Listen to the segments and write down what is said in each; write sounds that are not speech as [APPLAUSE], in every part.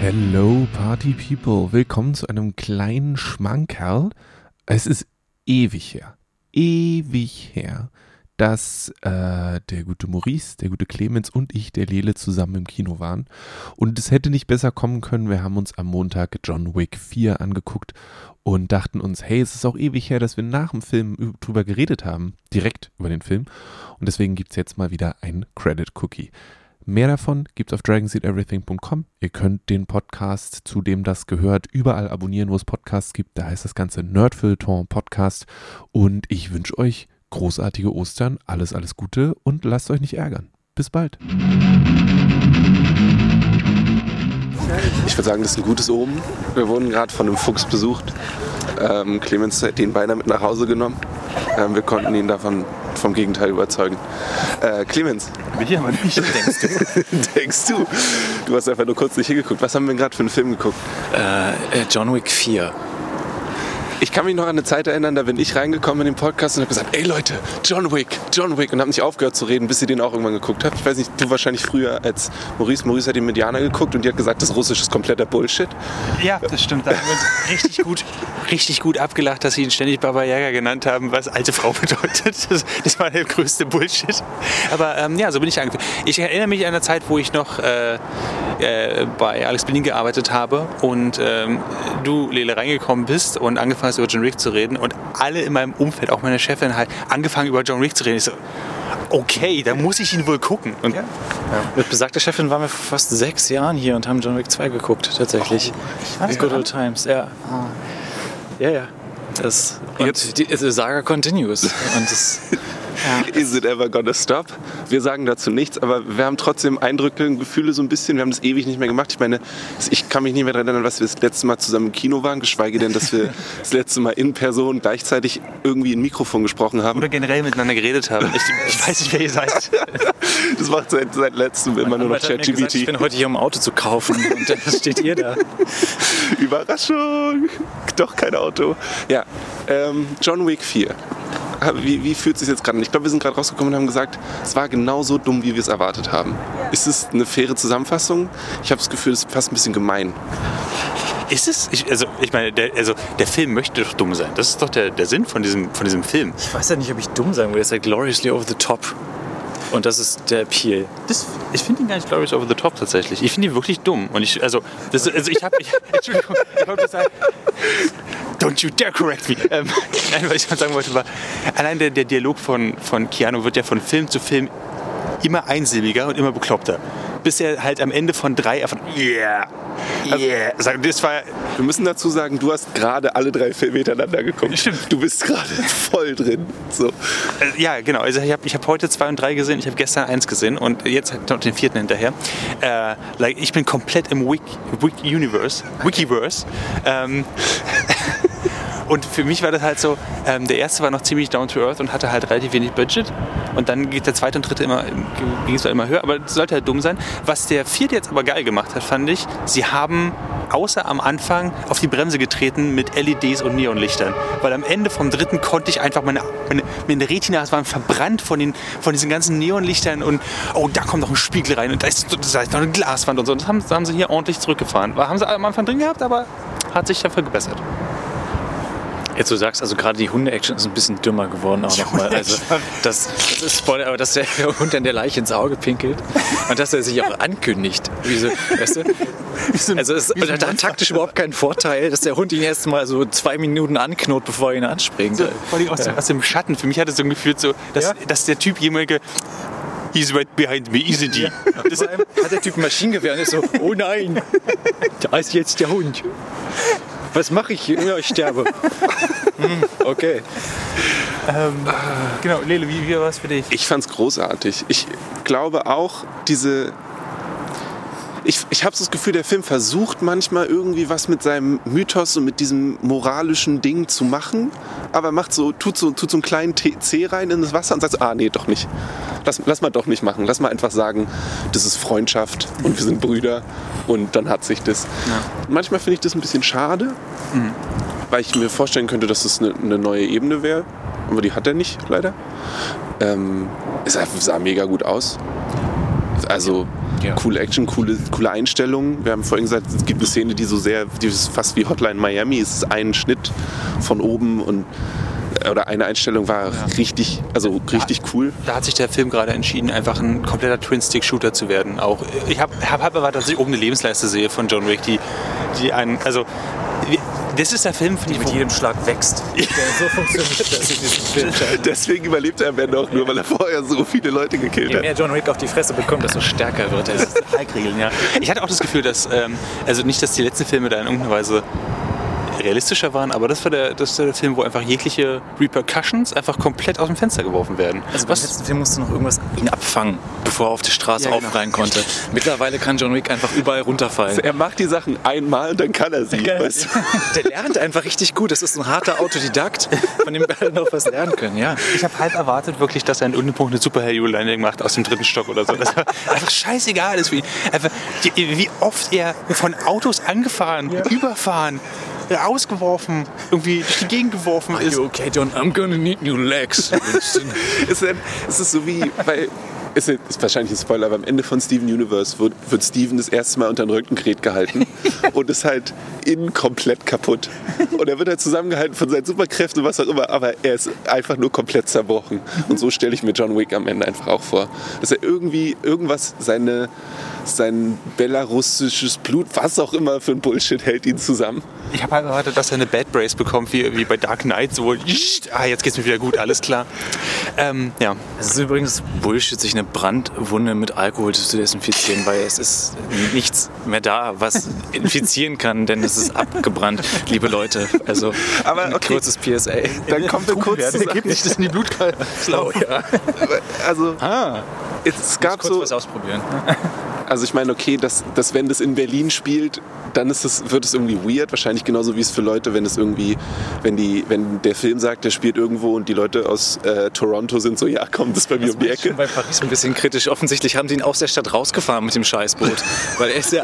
Hello Party People, willkommen zu einem kleinen Schmankerl. Es ist ewig her, ewig her, dass äh, der gute Maurice, der gute Clemens und ich, der Lele, zusammen im Kino waren. Und es hätte nicht besser kommen können. Wir haben uns am Montag John Wick 4 angeguckt und dachten uns, hey, es ist auch ewig her, dass wir nach dem Film drüber geredet haben, direkt über den Film. Und deswegen gibt es jetzt mal wieder ein Credit Cookie. Mehr davon gibt es auf dragonseedeverything.com. Ihr könnt den Podcast, zu dem das gehört, überall abonnieren, wo es Podcasts gibt. Da heißt das Ganze Nerdfilter Podcast. Und ich wünsche euch großartige Ostern, alles, alles Gute und lasst euch nicht ärgern. Bis bald. Ich würde sagen, das ist ein gutes Omen. Wir wurden gerade von einem Fuchs besucht. Ähm, Clemens hat ihn beinahe mit nach Hause genommen. Ähm, wir konnten ihn davon vom Gegenteil überzeugen. Äh, Clemens. Mich aber nicht, [LAUGHS] denkst du. denkst du? Du hast einfach nur kurz nicht hingeguckt. Was haben wir gerade für einen Film geguckt? Äh, John Wick 4. Ich kann mich noch an eine Zeit erinnern, da bin ich reingekommen in den Podcast und habe gesagt, ey Leute, John Wick, John Wick und habe nicht aufgehört zu reden, bis ihr den auch irgendwann geguckt habt. Ich weiß nicht, du wahrscheinlich früher als Maurice. Maurice hat den Medianer geguckt und die hat gesagt, das Russisch ist kompletter Bullshit. Ja, das stimmt. Da haben wir uns [LAUGHS] richtig gut, richtig gut abgelacht, dass sie ihn ständig Baba Yaga genannt haben, was alte Frau [LAUGHS] bedeutet. Das, das war der größte Bullshit. Aber ähm, ja, so bin ich angefangen. Ich erinnere mich an eine Zeit, wo ich noch äh, äh, bei Alex Berlin gearbeitet habe und ähm, du, Lele, reingekommen bist und angefangen hast, über John Wick zu reden und alle in meinem Umfeld, auch meine Chefin, halt angefangen über John Wick zu reden. Ich so, okay, dann muss ich ihn wohl gucken. Und ja. Ja. Mit besagter Chefin waren wir vor fast sechs Jahren hier und haben John Wick 2 geguckt, tatsächlich. Oh, ich Good old times, ja. Oh. Ja, ja. Das, und Jetzt, die, die Saga continues. und das. [LAUGHS] Is it ever gonna stop? Wir sagen dazu nichts, aber wir haben trotzdem Eindrücke und Gefühle so ein bisschen. Wir haben das ewig nicht mehr gemacht. Ich meine, ich kann mich nicht mehr daran erinnern, was wir das letzte Mal zusammen im Kino waren, geschweige denn, dass wir [LAUGHS] das letzte Mal in Person gleichzeitig irgendwie ein Mikrofon gesprochen haben. Oder generell miteinander geredet haben. Ich, ich weiß nicht, wer ihr seid. [LAUGHS] das macht seit, seit letztem immer nur noch ChatGPT. Ich bin heute hier, um ein Auto zu kaufen und dann [LAUGHS] steht ihr da. Überraschung! Doch kein Auto. Ja, ähm, John Wick 4 wie, wie fühlt es sich jetzt gerade an? Ich glaube, wir sind gerade rausgekommen und haben gesagt, es war genauso dumm, wie wir es erwartet haben. Ist es eine faire Zusammenfassung? Ich habe das Gefühl, es ist fast ein bisschen gemein. Ist es? Ich, also, ich meine, der, also, der Film möchte doch dumm sein. Das ist doch der, der Sinn von diesem, von diesem Film. Ich weiß ja nicht, ob ich dumm sein will. Er ist halt gloriously over the top. Und das ist der Appeal. Das, ich finde ihn gar nicht glorious over the top tatsächlich. Ich finde ihn wirklich dumm. Und ich, also, das, also ich habe, [LAUGHS] ich, Entschuldigung, ich wollte sagen, don't you dare correct me. Ähm, [LAUGHS] nein, was ich sagen wollte war, allein der, der Dialog von, von Keanu wird ja von Film zu Film immer einsilbiger und immer bekloppter bis er halt am Ende von drei einfach yeah, yeah. Also, das war, wir müssen dazu sagen, du hast gerade alle drei Filme hintereinander geguckt. Stimmt. Du bist gerade voll drin. So. Äh, ja, genau. Also ich habe ich hab heute zwei und drei gesehen, ich habe gestern eins gesehen und jetzt noch den vierten hinterher. Äh, like, ich bin komplett im Wiki, Wiki Universe, Wikiverse. Ähm, [LAUGHS] Und für mich war das halt so, ähm, der erste war noch ziemlich down to earth und hatte halt relativ wenig Budget. Und dann geht der zweite und dritte immer, ging es immer höher, aber das sollte halt dumm sein. Was der vierte jetzt aber geil gemacht hat, fand ich, sie haben außer am Anfang auf die Bremse getreten mit LEDs und Neonlichtern. Weil am Ende vom dritten konnte ich einfach meine, meine, meine Retinas waren verbrannt von, den, von diesen ganzen Neonlichtern und oh, da kommt noch ein Spiegel rein und da ist, da ist noch eine Glaswand und so. Das haben, das haben sie hier ordentlich zurückgefahren. Haben sie am Anfang drin gehabt, aber hat sich dafür gebessert. Jetzt du sagst, also gerade die Hunde-Action ist ein bisschen dümmer geworden auch nochmal. Also das, das ist Spoiler, aber dass der [LAUGHS] Hund dann der Leiche ins Auge pinkelt und dass er sich auch ankündigt. Wie so, weißt du? [LAUGHS] Also es so hat taktisch überhaupt keinen Vorteil, dass der Hund ihn erst mal so zwei Minuten anknurrt, bevor er ihn anspringt. So, vor allem aus, ja. aus, dem Schatten. Für mich hat es so gefühlt, so, dass, ja. dass der Typ jemals He's right behind me, isn't he? Ja. Das hat der Typ ein Maschinengewehr und ist so, oh nein, da ist jetzt der Hund was mache ich hier? Ja, ich sterbe. [LAUGHS] okay. Ähm, genau, Lele, wie, wie war es für dich? Ich fand es großartig. Ich glaube auch, diese ich, ich habe so das Gefühl, der Film versucht manchmal irgendwie was mit seinem Mythos und mit diesem moralischen Ding zu machen, aber macht so, tut so, tut so einen kleinen C rein in das Wasser und sagt so, ah nee, doch nicht. Lass, lass mal doch nicht machen. Lass mal einfach sagen, das ist Freundschaft und wir sind Brüder und dann hat sich das. Ja. Manchmal finde ich das ein bisschen schade, mhm. weil ich mir vorstellen könnte, dass das eine, eine neue Ebene wäre, aber die hat er nicht, leider. Ähm, es sah mega gut aus. Also Ja. Coole Action, coole, coole Einstellungen. Wir haben vorhin gesagt, es gibt eine Szene, die so sehr, die ist fast wie Hotline Miami. Es ist ein Schnitt von oben und oder eine Einstellung war richtig, also richtig cool. Da hat sich der Film gerade entschieden, einfach ein kompletter Twin-Stick-Shooter zu werden. Auch ich habe hab, hab erwartet, dass ich oben eine Lebensleiste sehe von John Wick, die, die einen, also das ist der Film, finde ich, Mit jedem Schlag wächst. [LAUGHS] So funktioniert das in diesem Film. Deswegen überlebt er am Ende auch nur, weil er vorher so viele Leute gekillt Je hat. mehr John Wick auf die Fresse bekommt, desto stärker wird er. Hulk-Regeln, ja. Ich hatte auch das Gefühl, dass, ähm, also nicht, dass die letzten Filme da in irgendeiner Weise realistischer waren, aber das war der, das war der Film, wo einfach jegliche Repercussions einfach komplett aus dem Fenster geworfen werden. Also beim letzten Film musste noch irgendwas ihn abfangen, bevor er auf die Straße Ja, genau. aufreihen konnte. [LAUGHS] Mittlerweile kann John Wick einfach überall runterfallen. Er macht die Sachen einmal und dann kann er sie. Weißt du? [LAUGHS] Der lernt einfach richtig gut. Das ist ein harter Autodidakt, von dem wir alle noch was lernen können. Ja. Ich habe halb erwartet wirklich, dass er in irgendeinem Punkt eine Superhero-Landing macht aus dem dritten Stock oder so. Das war [LAUGHS] einfach scheißegal ist. Wie, einfach, wie oft er von Autos angefahren, überfahren, rausgeworfen, irgendwie durch die Gegend geworfen ist. okay, John? I'm gonna need new legs. [LAUGHS] es, ist, es ist so wie bei. Ist, ist wahrscheinlich ein Spoiler, aber am Ende von Steven Universe wird, wird Steven das erste Mal unter ein Röntgengerät gehalten [LAUGHS] und ist halt innen komplett kaputt. Und er wird halt zusammengehalten von seinen Superkräften, was auch immer, aber er ist einfach nur komplett zerbrochen. Und so stelle ich mir John Wick am Ende einfach auch vor. Dass er irgendwie irgendwas, seine, sein belarussisches Blut, was auch immer für ein Bullshit, hält ihn zusammen. Ich habe halt erwartet, dass er eine Bad Brace bekommt, wie, wie bei Dark Knight. So, ah, jetzt geht's mir wieder gut, alles klar. Ähm, ja. Es ist übrigens Bullshit, sich eine Brandwunde mit Alkohol zu desinfizieren, weil es ist nichts mehr da, was [LAUGHS] infizieren kann, denn es ist abgebrannt, liebe Leute. Also Aber ein okay. kurzes PSA. Dann kommt er kurz zusammen. gibt nicht das in die Blutkörper. Oh, ja. Also, Ah. es gab Kurz so. was ausprobieren. Also ich meine, okay, dass, dass wenn das in Berlin spielt, dann ist es, wird es irgendwie weird. Wahrscheinlich genauso wie es für Leute, wenn es irgendwie, wenn die, wenn der Film sagt, der spielt irgendwo und die Leute aus äh, Toronto sind so, ja komm, das ist bei mir um die Ecke. Bei Paris ein bisschen kritisch. Offensichtlich haben sie ihn aus der Stadt rausgefahren mit dem Scheißboot. [LAUGHS] weil er ist ja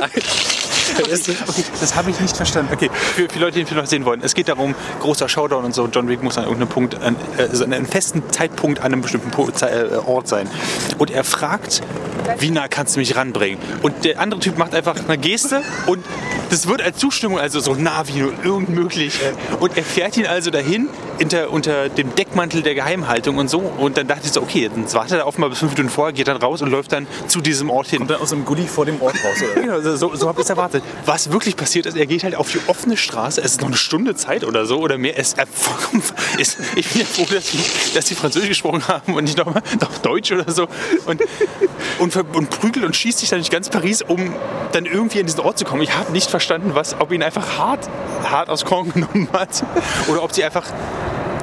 ist Okay, das habe ich nicht verstanden. Okay, für, für Leute, die den Film noch sehen wollen. Es geht darum, großer Showdown und so. John Wick muss an irgendeinem Punkt, an, also an einem festen Zeitpunkt an einem bestimmten äh, Ort sein. Und er fragt, wie nah kannst du mich ranbringen? Und der andere Typ macht einfach eine Geste und das wird als Zustimmung, also so nah wie nur irgend möglich. Und er fährt ihn also dahin unter, unter dem Deckmantel der Geheimhaltung und so. Und dann dachte ich so, okay, dann wartet er offenbar bis fünf Minuten vorher, geht dann raus und läuft dann zu diesem Ort hin. Kommt dann aus dem Gully vor dem Ort raus, oder? [LAUGHS] Genau, so, so, habe ich es erwartet. Was wirklich passiert ist, er geht halt auf die offene Straße. Es ist noch eine Stunde Zeit oder so oder mehr. Es, er [LAUGHS] ist, ich bin ja froh, dass die, dass die Französisch gesprochen haben und nicht noch, noch Deutsch oder so. Und, und, und prügelt und schießt sich dann durch ganz Paris, um dann irgendwie an diesen Ort zu kommen. Ich habe nicht verstanden, was, ob ihn einfach hart, hart aus Korn [LAUGHS] genommen hat oder ob sie einfach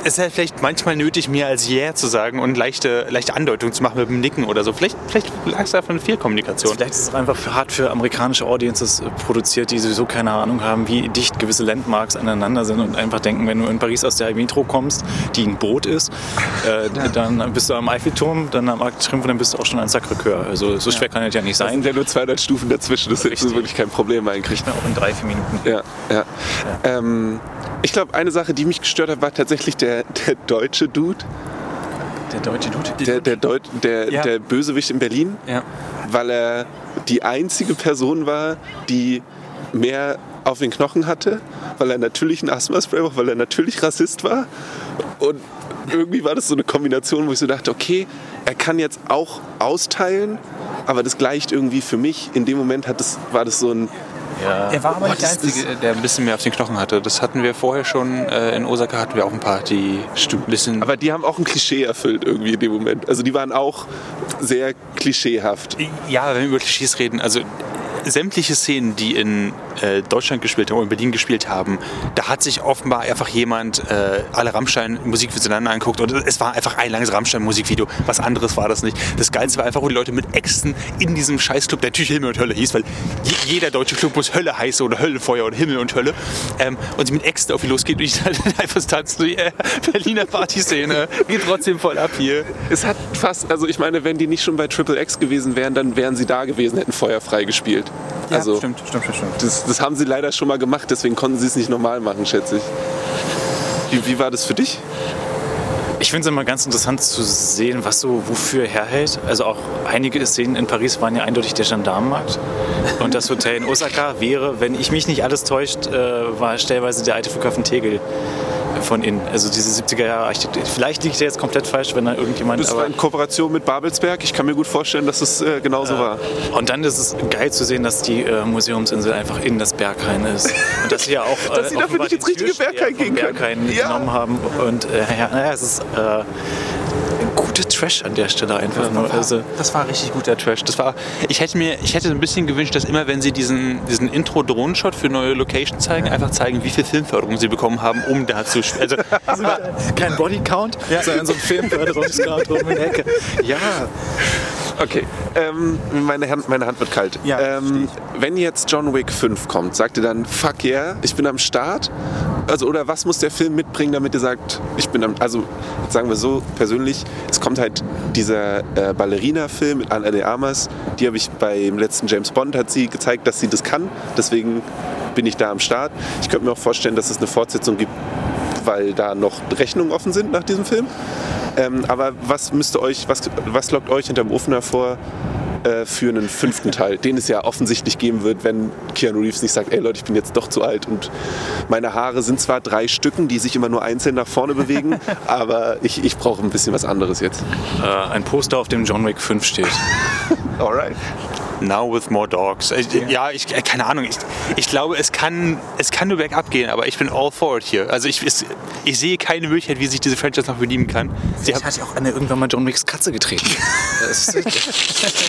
ist halt vielleicht manchmal nötig, mehr als yeah zu sagen und leichte, leichte Andeutung zu machen mit dem Nicken oder so. Vielleicht, vielleicht lag es einfach eine Fehlkommunikation. Vielleicht ist es auch einfach hart für amerikanische Audiences äh, produziert, die sowieso keine Ahnung haben, wie dicht gewisse Landmarks aneinander sind und einfach denken, wenn du in Paris aus der Metro kommst, die ein Boot ist, äh, dann bist du am Eiffelturm, dann am Arc de Triomphe, dann bist du auch schon an Sacré-Cœur. Also so schwer kann es ja nicht Da sind sein. ja nur 200 Stufen dazwischen, das ist Richtig. wirklich kein Problem eigentlich. Auch in drei, vier Minuten. Ja, ja. Ähm, ich glaube, eine Sache, die mich gestört hat, war tatsächlich der, der deutsche Dude, Der deutsche Dude. der, der, Deut der, Ja. der Bösewicht in Berlin, Ja. weil er die einzige Person war, die mehr auf den Knochen hatte, weil er natürlich ein Asthma-Spray braucht, weil er natürlich Rassist war. Und irgendwie war das so eine Kombination, wo ich so dachte, okay, er kann jetzt auch austeilen, aber das gleicht irgendwie für mich. In dem Moment hat das, war das so ein, Er war aber nicht der Einzige, der ein bisschen mehr auf den Knochen hatte. Das hatten wir vorher schon. Äh, in Osaka hatten wir auch ein paar, die ein bisschen. aber die haben auch ein Klischee erfüllt irgendwie in dem Moment. Also die waren auch sehr klischeehaft. ja, wenn wir über Klischees reden, also sämtliche Szenen, die in äh, Deutschland gespielt haben oder in Berlin gespielt haben, da hat sich offenbar einfach jemand äh, alle miteinander angeguckt und es war einfach ein langes Rammstein-Musikvideo. Was anderes war das nicht. Das Geilste war einfach, wo die Leute mit Äxten in diesem Scheißclub, der natürlich Himmel und Hölle hieß, weil je, jeder deutsche Club muss Hölle heißen oder Höllenfeuer oder Himmel und Hölle. Ähm, und sie mit Äxten auf die losgeht und ich [LAUGHS] dann einfach tanzen, so, yeah, Berliner Partyszene, geht trotzdem voll ab hier. Es hat fast, also ich meine, wenn die nicht schon bei Triple X gewesen wären, dann wären sie da gewesen, hätten feuerfrei gespielt. also stimmt, stimmt, stimmt. das, das haben sie leider schon mal gemacht, deswegen konnten sie es nicht normal machen, schätze ich. Wie, wie war das für dich? Ich finde es immer ganz interessant zu sehen, was so wofür herhält. Also auch einige Szenen in Paris waren ja eindeutig der Gendarmenmarkt. Und das Hotel in Osaka wäre, wenn ich mich nicht alles täuscht, äh, war stellweise der alte Flughafen Tegel von innen. Also diese 70er Jahre Architektur. Vielleicht liegt der jetzt komplett falsch, wenn da irgendjemand. Das war in Kooperation mit Babelsberg. Ich kann mir gut vorstellen, dass es äh, genauso war. und dann ist es geil zu sehen, dass die äh, Museumsinsel einfach in das Berghain ist. Und dass sie ja auch, [LAUGHS] Dass sie äh, dafür offenbar nicht ins richtige Berghain gehen können. Berghain Ja. genommen haben. Und äh, ja, naja, es ist äh, guter Trash an der Stelle einfach nur. Also, Das war richtig guter Trash. Das war, ich hätte mir, ich hätte ein bisschen gewünscht, dass immer, wenn sie diesen, diesen Intro-Drohnenshot für neue Location zeigen, einfach zeigen, wie viel Filmförderung sie bekommen haben, um da zu spielen. Also, [LAUGHS] kein Bodycount, sondern so ein Filmförderungsgrad rum in der Ecke. Ja, Okay, ähm, meine, Hand, meine Hand wird kalt. Ja, ähm, wenn jetzt John Wick 5 kommt, sagt ihr dann, fuck yeah, ich bin am Start? Also, oder was muss der Film mitbringen, damit ihr sagt, ich bin am, also sagen wir so persönlich, es kommt halt dieser äh, Ballerina-Film mit Anna de Armas, die habe ich beim letzten James Bond, hat sie gezeigt, dass sie das kann, deswegen bin ich da am Start. Ich könnte mir auch vorstellen, dass es eine Fortsetzung gibt, weil da noch Rechnungen offen sind nach diesem Film. Ähm, aber was müsste euch, was, was lockt euch hinterm Ofen hervor äh, für einen fünften Teil, den es ja offensichtlich geben wird, wenn Keanu Reeves nicht sagt, ey Leute, ich bin jetzt doch zu alt und meine Haare sind zwar drei Stücken, die sich immer nur einzeln nach vorne bewegen, [LAUGHS] aber ich, ich brauche ein bisschen was anderes jetzt. äh, ein Poster, auf dem John Wick 5 steht. [LAUGHS] Alright. Now with more dogs. Äh, Ja, ich, äh, keine Ahnung. Ich, ich glaube, es kann, es kann nur bergab gehen, aber ich bin all for it hier. Also ich, es, ich sehe keine Möglichkeit, wie sich diese Franchise noch bedienen kann. Sie Ich haben, hatte auch eine irgendwann mal John Wicks Katze getreten. [LAUGHS] Das ist,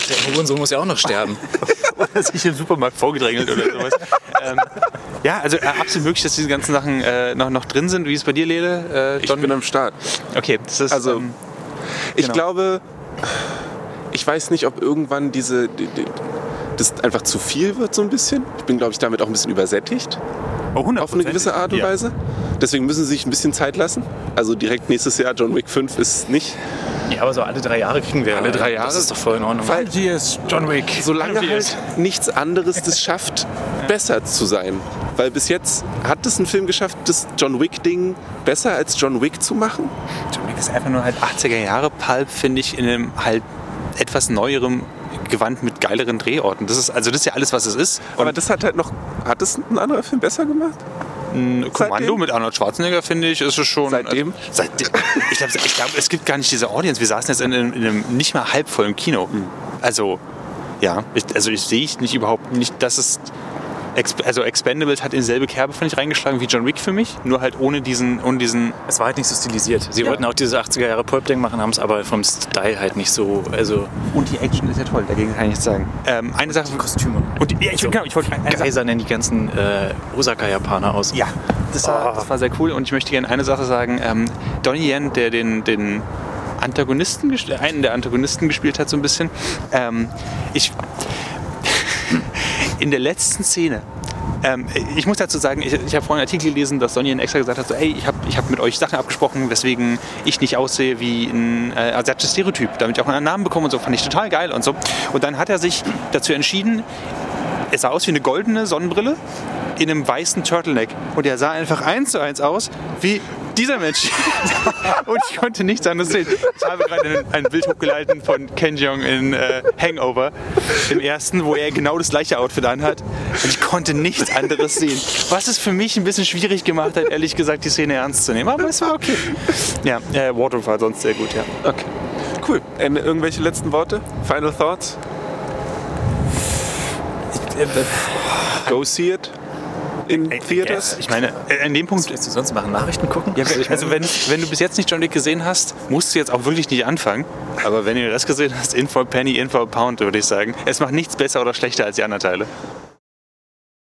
der Hurensohn muss ja auch noch sterben. sich im Supermarkt vorgedrängelt oder sowas. ähm, ja, also äh, absolut möglich, dass diese ganzen Sachen äh, noch, noch drin sind. Wie ist es bei dir, Lele? Äh, Ich bin am Start. okay, das ist, Also, ähm, Ich Genau. glaube, ich weiß nicht, ob irgendwann diese, die, die, das einfach zu viel wird so ein bisschen. Ich bin, glaube ich, damit auch ein bisschen übersättigt. oh, 100%. auf eine gewisse Art und Ja. Weise. Deswegen müssen sie sich ein bisschen Zeit lassen. Also direkt nächstes Jahr John Wick 5 ist nicht. Ja, aber so alle drei Jahre kriegen wir Alle drei Jahre? Das ist doch voll in Ordnung. Weil Hier ist John Wick. solange halt nichts anderes das schafft, besser zu sein. Weil bis jetzt hat es ein Film geschafft, das John Wick-Ding besser als John Wick zu machen. John Wick ist einfach nur halt 80er Jahre Pulp, finde ich, in einem halt etwas neuerem Gewand mit geileren Drehorten. Das ist, also das ist ja alles, was es ist. Aber das hat halt noch. Hat es ein anderer Film besser gemacht? ein Kommando seitdem? mit Arnold Schwarzenegger, finde ich, ist es schon. Seitdem? Also, seitdem ich glaube, glaub, es gibt gar nicht diese Audience. Wir saßen jetzt in einem, in einem nicht mal halbvollen Kino. Also, ja, ich, also ich sehe ich nicht überhaupt nicht, dass es. Also Expendables hat in dieselbe Kerbe, fand ich, reingeschlagen wie John Wick für mich, nur halt ohne diesen, ohne diesen Es war halt nicht so stilisiert. Sie wollten auch diese 80er Jahre Pulp-Ding machen, haben es aber vom Style halt nicht so. Also Und die Action ist ja toll, dagegen kann ich nichts sagen. Ähm, eine Sache. Kostüme. Und ja, ich, genau, ich wollte Geiser nennen die ganzen äh, Osaka-Japaner aus. Ja, das war, das war sehr cool. Und ich möchte gerne eine Sache sagen. Ähm, Donnie Yen, der den, den Antagonisten, einen der Antagonisten gespielt hat, so ein bisschen. Ähm, ich, in der letzten Szene. Ähm, ich muss dazu sagen, ich, ich habe vorhin einen Artikel gelesen, dass Donnie Yen extra gesagt hat, so, ey, ich habe ich hab mit euch Sachen abgesprochen, weswegen ich nicht aussehe wie ein äh, asiatisches Stereotyp, damit ich auch einen Namen bekomme und so, fand ich total geil und so. Und dann hat er sich dazu entschieden, es sah aus wie eine goldene Sonnenbrille in einem weißen Turtleneck. Und er sah einfach eins zu eins aus wie dieser Mensch. [LAUGHS] und ich konnte nichts anderes sehen. Ich habe gerade ein, ein Bild hochgeladen von Ken Jeong in äh, Hangover, im ersten, wo er genau das gleiche Outfit anhat. Und ich konnte nichts anderes sehen. Was es für mich ein bisschen schwierig gemacht hat, ehrlich gesagt, die Szene ernst zu nehmen. Aber es war okay. Ja, äh, war sonst sehr gut, ja. Okay. Cool. Äh, irgendwelche letzten Worte? Final Thoughts? Go see it in Theaters? Ich meine, äh, an dem Punkt Was willst du sonst machen? Nachrichten gucken? Ja, also wenn, wenn du bis jetzt nicht John Wick gesehen hast, musst du jetzt auch wirklich nicht anfangen. Aber wenn du das gesehen hast, in for a Penny, in for a Pound, würde ich sagen. Es macht nichts besser oder schlechter als die anderen Teile.